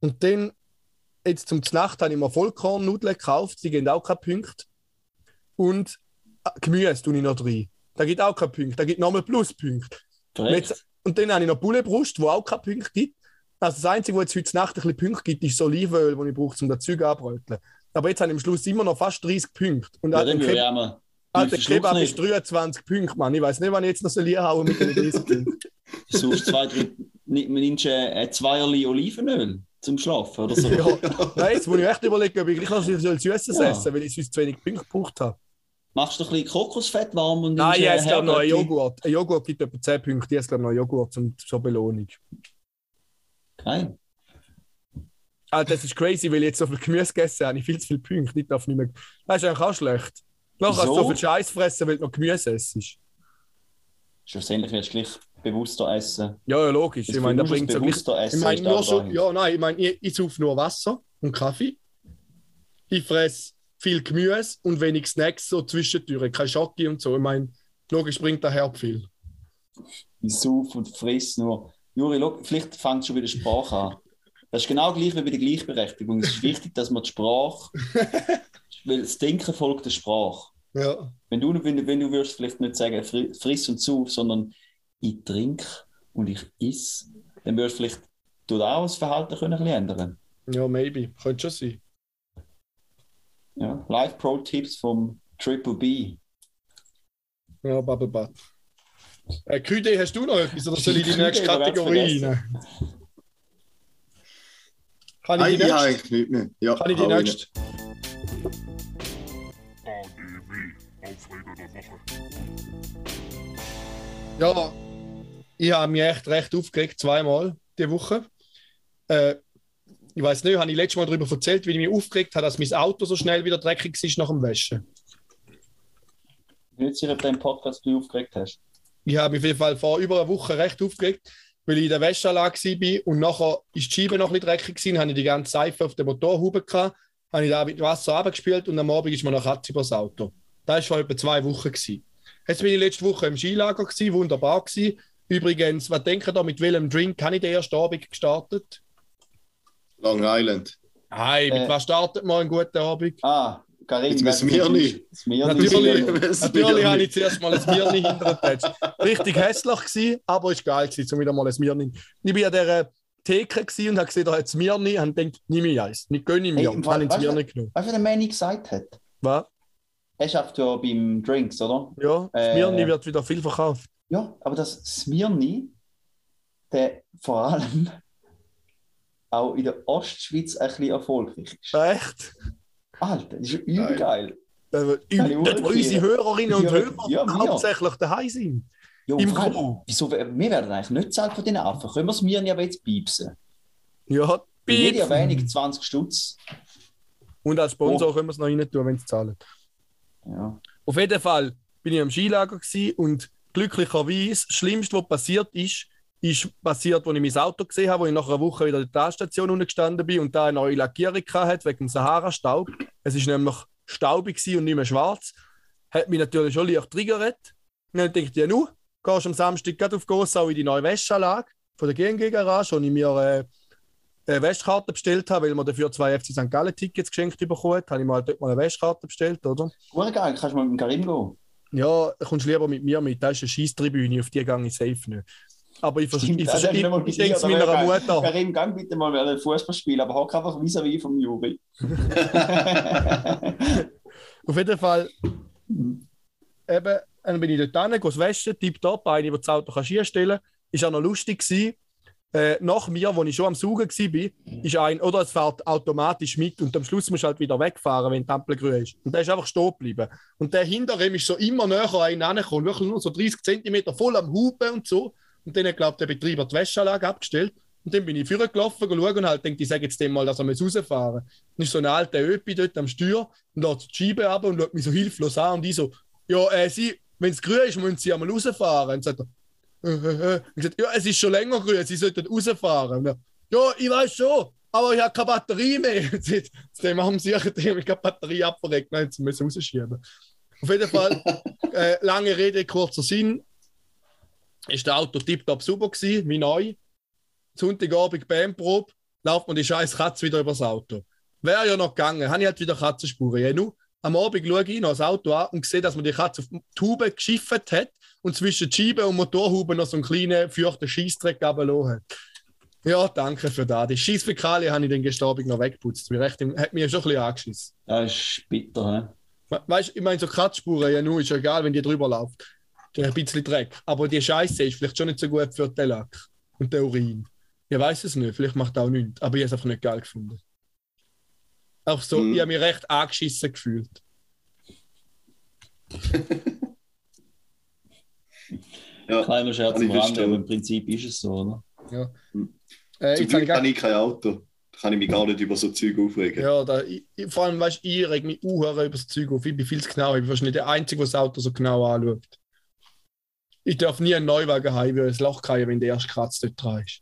Und dann, jetzt zum Nacht, habe ich mir Vollkornnudeln gekauft, die geben auch keine Punkte. Und äh, Gemüse tue ich noch rein. Da gibt auch keine Punkte, da gibt nochmal Pluspunkte. Und, jetzt, und dann habe ich noch Bullenbrust, wo auch keine Punkte gibt. Also das Einzige, was jetzt heute Nacht ein bisschen Punkte gibt, ist das Olivenöl, das ich brauche, um das Zeug abbröteln. Aber jetzt habe ich am Schluss immer noch fast 30 Punkte. Und Ja, an dann dem würde ich Kebab, auch mal. an Du dem Kebab verschluckst ist 23 Punkte, Mann. Ich weiß nicht, wann ich jetzt noch soll hauen mit den 30 Punkten. Du suchst zwei, drei, ni- nimmst äh, ein Zweierli Olivenöl zum Schlafen oder so. ja. Nein, jetzt muss ich echt überlegen, ob ich gleich noch Süßes Ja. essen weil ich sonst zu wenig Punkte gebraucht habe. Machst du ein bisschen Kokosfett warm und Nein, ich äh, glaube noch einen? Joghurt. Ein Joghurt gibt etwa 10 Punkte. Ich glaube noch einen Joghurt zum, zur Belohnung. Geil. Ah, das ist crazy, weil ich jetzt so viel Gemüse gegessen habe. Ich viel zu viele Punkte. Ich darf nicht mehr. Das ist eigentlich auch schlecht. Kannst du Wieso? so viel Scheiß fressen, weil du noch Gemüse isst. Schlussendlich wirst du gleich bewusster essen. Ja, ja, logisch. Das Ich meine, da bewusst- bringt so bewusster Ich essen meine, ist nur dahin. ja, nein, ich meine, ich, ich sauf nur Wasser und Kaffee. Ich fresse viel Gemüse und wenig Snacks so zwischendurch. Kein Schoki und so. Ich meine, logisch bringt daher viel. Ich sauf und friss nur. Juri, schau, vielleicht fängt schon wieder Sprache an. Das ist genau gleich wie bei der Gleichberechtigung. Es ist wichtig, dass man die Sprache, weil das Denken folgt der Sprache. Ja. Wenn du, wenn, wenn du würdest vielleicht nicht sagen, fri- friss und sauf, sondern ich trinke und ich iss, dann würdest du vielleicht du auch das Verhalten können ein bisschen ändern. Ja, maybe. Könnte schon sein. Ja. Live Pro Tipps vom Triple B. Ja, Bubble Butt. Äh, QD, hast du noch etwas oder soll ich die nächste Kategorie rein? Kann ich Nein, die ich habe nächste? eigentlich nichts mehr. Ja, Kann ich die nächste? Ja, ich habe mich echt recht aufgeregt, zweimal die Woche. Äh, ich weiß nicht, habe ich letztes Mal darüber erzählt, wie ich mich aufgeregt habe, dass mein Auto so schnell wieder dreckig ist nach dem Waschen. Ich nicht sicher, ob du den Podcast du aufgeregt hast. Ich habe mich auf jeden Fall vor über einer Woche recht aufgeregt, weil ich in der Wäscheanlage war und nachher ist die Scheibe noch ein bisschen dreckig gewesen, habe ich die ganze Seife auf der Motorhaube gehabt, habe ich da mit Wasser abgespielt und am Abend ist mir noch Katze übers Auto. Das war vor etwa zwei Wochen. Gewesen. Jetzt bin ich letzte Woche im Skilager, gewesen, wunderbar gewesen. Übrigens, was denken ihr, mit welchem Drink habe ich den ersten Abend gestartet? Long Island. Nein, mit Äh. was startet man einen guten Abend? Ah, Karim. Nicht. Smirni. Natürlich. Natürlich. Habe ich zuerst mal ein Mirni hintergetatscht. Richtig hässlich gewesen, aber ist geil gewesen, um wieder mal ein Mirni. Ich war an dieser Theke gewesen und habe gesehen, da hat es Mirni und denkt, nimm ich eins. Nicht gönne ich Hey, mir. Und wa- habe ins Mirni genommen. Was der Manny gesagt hat? Was? Er schafft ja beim Drinks, oder? Ja, das Äh. Mirni wird wieder viel verkauft. Ja, aber das Smirni, der vor allem auch in der Ostschweiz ein bisschen erfolgreich ist. Echt? Alter, das ist übel geil. Äh, Ja, Dort, wo wirklich. unsere Hörerinnen und Ja, Hörer ja, hauptsächlich daheim sind. Ja, Im Crew. Wieso, wir werden eigentlich nicht zahlt von den Affen. Können wir Smirni aber jetzt piepsen? Ja, Für jede. Erwähnung 20 Stutz. Und als Sponsor Oh. können wir es noch rein tun, wenn sie zahlen. Ja. Auf jeden Fall bin ich am Skilager und glücklicherweise, das Schlimmste, was passiert ist, ist passiert, als ich mein Auto gesehen habe, wo ich nach einer Woche wieder an der Talstation gestanden bin und da eine neue Lackierung hatte wegen dem Sahara-Staub. Es ist nämlich staubig gewesen und nicht mehr schwarz. Hat mich natürlich schon leicht triggert. Und dann dachte ich, ja, nu, gehst am Samstag gerade auf Gossau in die neue Wäscheanlage von der GNG Garage, wo ich mir äh, eine Wäschkarte bestellt habe, weil wir dafür zwei FC St. Gallen Tickets geschenkt bekommen haben. Habe ich mal dort mal eine Wäschkarte bestellt, oder? Geil, kannst du mal mit dem Karim gehen? Ja, kommst lieber mit mir mit. Das ist eine Scheisstribüne, auf die gehe ich safe nicht. Aber ich, Stimmt, ich, du ich, ich, bei denke es meiner aber geil. Mutter. Karim, gang bitte mal ein Fußball spielen, aber hock einfach vis-à-vis vom Juri. Auf jeden Fall, eben, dann bin ich dort hin, gehe das waschen, tipptopp, eine, die das Auto kann einstellen kann. Ist auch noch lustig gewesen. Äh, nach mir, wo ich schon am Saugen war, ist ein, oder es fährt automatisch mit und am Schluss musst du halt wieder wegfahren, wenn die Ampel grün ist. Und der ist einfach stehen geblieben. Und der hinter ihm ist so immer näher an einen angekommen, wirklich nur so 30 cm voll am Hupen und so. Und dann hat, glaube der Betreiber die Wäscheanlage abgestellt. Und dann bin ich vorgelaufen, schauen und halt denke, ich sage jetzt dem mal, dass er rausfahren muss. Dann ist so ein alter Öpi dort am Steuer und lässt die Scheibe ab und schaut mich so hilflos an. Und ich so, ja, äh, Sie, wenn es grün ist, müssen Sie einmal rausfahren. Und sagt er, äh, äh, äh. Ich gesagt, ja, es ist schon länger grün, Sie sollten rausfahren. Und er, ja, ich weiß schon, aber ich habe keine Batterie mehr. Dem haben sie dem keine Batterie abverreckt, nein, sie müssen rausschieben. Auf jeden Fall, äh, lange Rede, kurzer Sinn. Ist der Auto tiptop super gewesen, wie neu. Sonntagabend Bandprobe, lauft man die scheiß Katze wieder übers Auto. Wäre ja noch gegangen, habe ich halt wieder Katzenspuren. Ja, nu, am Abend schaue ich noch das Auto an und sehe, dass man die Katze auf die Haube geschifft hat und zwischen Scheibe und Motorhaube noch so einen kleinen, feuchten Scheissdreck runtergelassen hat. Ja, danke für das. Die Scheissfäkalie habe ich dann gestern Abend noch weggeputzt. Wie recht, hat mich schon ein bisschen angeschissen. Das ist bitter, hä? We- Weißt du, ich meine, so Kratzspuren, ja, nur ist ja egal, wenn die drüber läuft. Da ein bisschen Dreck. Aber die Scheiße ist vielleicht schon nicht so gut für den Lack und den Urin. Ich weiß es nicht, vielleicht macht er auch nichts. Aber ich habe es einfach nicht geil gefunden. Auch so, Mhm. ich habe mich recht angeschissen gefühlt. Ja. Kleiner Scherz Kann ich am Rande, aber im Prinzip ist es so, oder? Äh, Zum jetzt habe Glück habe ich kein Auto. Da kann ich mich gar nicht über so Zeug aufregen. Ja, da, ich, vor allem, weißt du, ich reg mich auch über das Zeug auf. Ich bin viel zu genau. Ich bin wahrscheinlich der Einzige, der das Auto so genau anschaut. Ich darf nie einen Neuwagen haben, weil ein Loch kann, wenn der erste Kratz dort dran ist.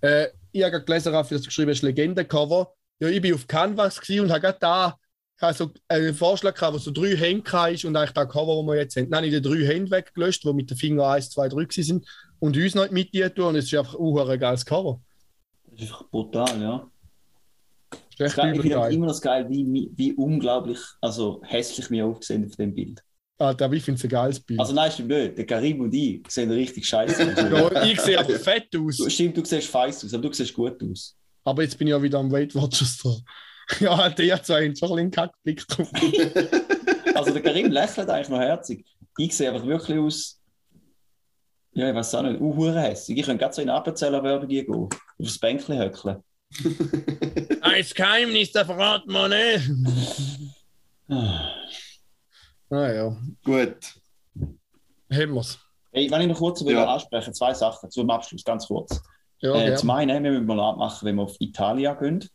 Äh, ich habe gelesen, Raffi, dass du geschrieben hast, Legendencover. Ja, ich bin auf Canvas und habe gerade da also einen Vorschlag gehabt, wo so drei Hände ist und eigentlich das Cover, das wir jetzt haben. Dann habe ich die drei Hände weggelöscht, die mit den Finger 1, 2, 3 sind und uns noch mit dir tun und es ist einfach auch ein geiles Cover. Das ist brutal, ja. Ist Ich finde immer das geil, wie, wie unglaublich, also hässlich wir aufgesehen auf dem Bild. Alter, aber ich finde es ein geiles Bild. Also nein, stimmt nicht. Der Karim und ich sehen richtig scheiße aus. ja, ich sehe einfach fett aus. Du- Stimmt, du siehst feiss aus, aber du siehst gut aus. Aber jetzt bin ich ja wieder am Weight Watchers dran. Ja, Alter, ihr zwei haben schon ein bisschen einen Kackblick drauf. Also der Karim lächelt eigentlich noch herzig. Ich sehe einfach wirklich aus. Ja, ich weiß auch nicht, uh, hässig. Ich könnte gerade so in Appenzeller-Werbung gehen, auf das Bänkchen höckeln. Ein Geheimnis, der verraten wir nicht. Ah. Naja, Gut. haben wir es. Hey, wenn ich noch kurz will Ja. ansprechen, zwei Sachen zum Abschluss, ganz kurz. Ja, äh, ja. zum einen, wir müssen mal abmachen, wenn wir auf Italien gehen.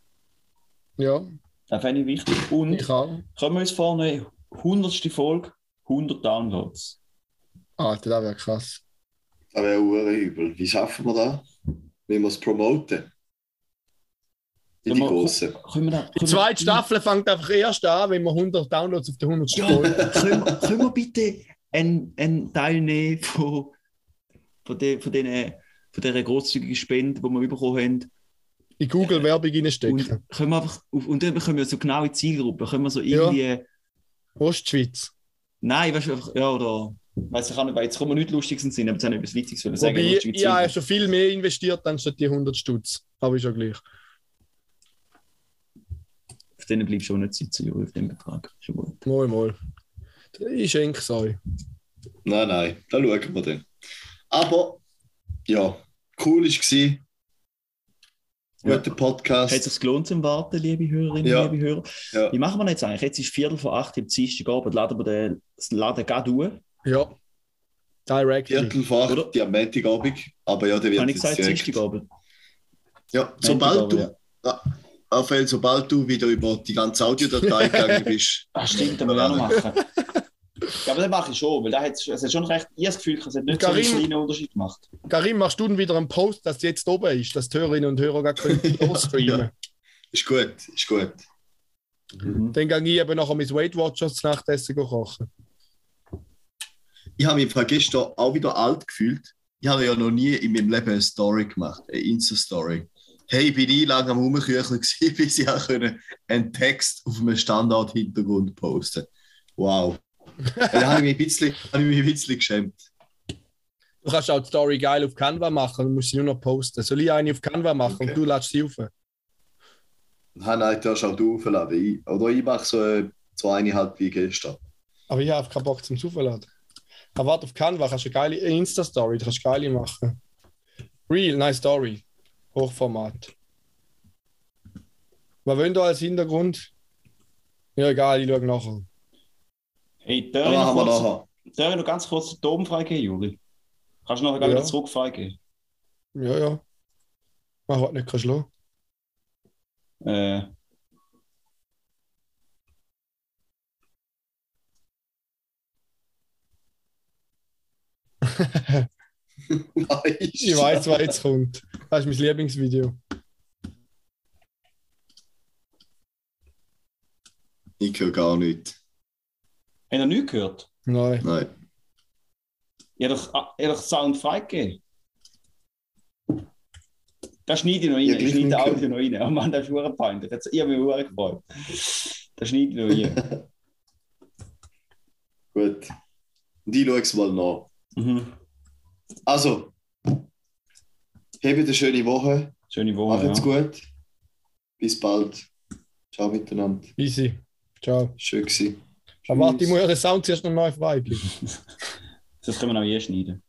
ja, Das fände ich wichtig. Und ich können wir uns vornehmen, 100. Folge, 100 Downloads. Alter, das wäre krass. Das wäre auch übel. Wie schaffen wir das? Wie wir es promoten? In die Können wir- Grossen. Können wir da, Die zweite Staffel fängt einfach erst an, wenn wir 100 Downloads auf der 100 Ja, können, wir- können wir bitte einen, einen Teil nehmen von, von, de, von, den, von dieser grosszügigen Spende, die wir bekommen haben? in Google Werbung reinstecken. Und, können wir einfach auf, und dann können wir so genaue Zielgruppen, können wir so irgendwie. Ostschweiz. Nein, weißt du, einfach, ja, oder. Weiß ich auch nicht, weil jetzt kommen wir nicht lustig sind, aber jetzt haben wir etwas Witziges sagen. Wobei, ich habe schon viel mehr investiert, anstatt die 100 Stutz. Aber ist ja gleich. Denen bleibst du auch nicht sitzen, Juri, auf dem Betrag. Schon gut. Mal, mal. Ich schenke es euch. Nein, nein, da schauen wir dann. Aber, ja, cool war Ja. Guter Podcast. Hat es sich gelohnt zum Warten, liebe Hörerinnen Ja. liebe Hörer? Ja. Wie machen wir jetzt eigentlich? Jetzt ist Viertel vor acht am Dienstagabend, laden wir den, das Laden gerade durch. Ja. Directly. Viertel vor acht, Oder? die am Montagabend. Aber ja, der wird Habe ich gesagt, direkt. Dienstagabend? Ja, sobald du, ja. Raphael, sobald du wieder über die ganze Audiodatei gegangen bist, Ah, stimmt, das müssen wir auch noch machen. Ja, aber das mache ich schon, weil da hat es schon recht, ich habe das Gefühl, es hat nicht Karim- so einen kleinen Unterschied gemacht. Karim, machst du denn wieder einen Post, dass jetzt oben ist, dass die Hörerinnen und Hörer gar können streamen Ja. Ist gut, ist gut. Mhm. Dann gehe ich eben nachher mein Weight Watchers Nachtessen kochen. Ich habe mich gestern auch wieder alt gefühlt. Ich habe ja noch nie in meinem Leben eine Story gemacht, eine Insta-Story. Hey, ich bin nie lange am Rumkücheln gewesen, bis ich auch können einen Text auf einem Standard-Hintergrund posten Wow. da habe ich mich ein bisschen, habe ich mich ein bisschen geschämt. Du kannst auch die Story geil auf Canva machen, du musst sie nur noch posten. Soll ich eine auf Canva machen Okay. und du lädst sie auf? Nein, nein, du hast auch du aufgeladen. Ich, oder ich mache so äh, zweieinhalb wie gestern. Aber ich habe keinen Bock zum Zufallen. Aber warte, auf Canva kannst du eine geile Insta-Story, du kannst geile machen. Real, nice Story. Hochformat. Was wollen da als Hintergrund? Ja, egal, ich schaue nachher. Hey, Da darf ich noch kurz, darf ich noch ganz kurz den Dom freigeben, Juri? Kannst du nachher Ja. wieder zurück freigeben? Ja, ja. Mach was nicht du lassen. Äh, Ich weiß, was jetzt kommt. Das ist mein Lieblingsvideo. Ich höre gar nicht. Habt ihr nichts gehört? Nein. Nein. Ich habe doch, ah, Sound freigegeben. Das schneide ich noch rein. Ja, ich schneide nicht Audio noch rein. Oh Mann, das ist verdammt peinlich. Jetzt- Ich habe mich verdammt gefreut. Das schneide ich noch rein. Gut. Und ich schaue es mal nach. Mhm. Also, habt eine schöne Woche. Schöne Woche. Macht's Ja. gut. Bis bald. Ciao miteinander. Easy. Ciao. Schön gewesen. Aber warte, ich muss ja den Sound zuerst noch neu freigeben. Das können wir auch hier schneiden.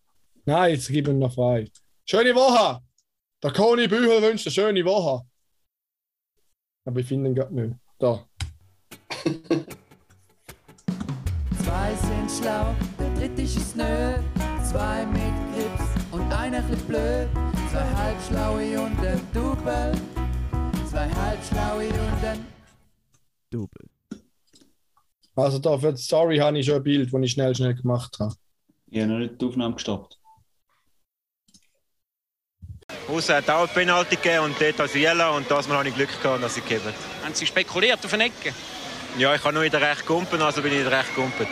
Nein, jetzt gib ihn noch frei. Schöne Woche! Der Conny Büchel wünscht eine schöne Woche. Aber ich finde ihn gerade nicht. Da. Zwei sind schlau, der dritte ist es nö. Zwei mit Grips und einer chli blöd. Zwei halbschlaue und ein Double. Zwei halbschlaue und ein Double. Also da für die Story habe ich schon ein Bild, das ich schnell, schnell gemacht habe. Ich habe noch nicht die Aufnahme gestoppt. Außer hat auch eine Penalty gegeben und dort als Jella und das Mal habe ich Glück gehabt, dass sie gegeben Haben Sie spekuliert auf eine Ecke? Ja, ich kann nur in der Recht kumpen, also bin ich in der Recht gumpet.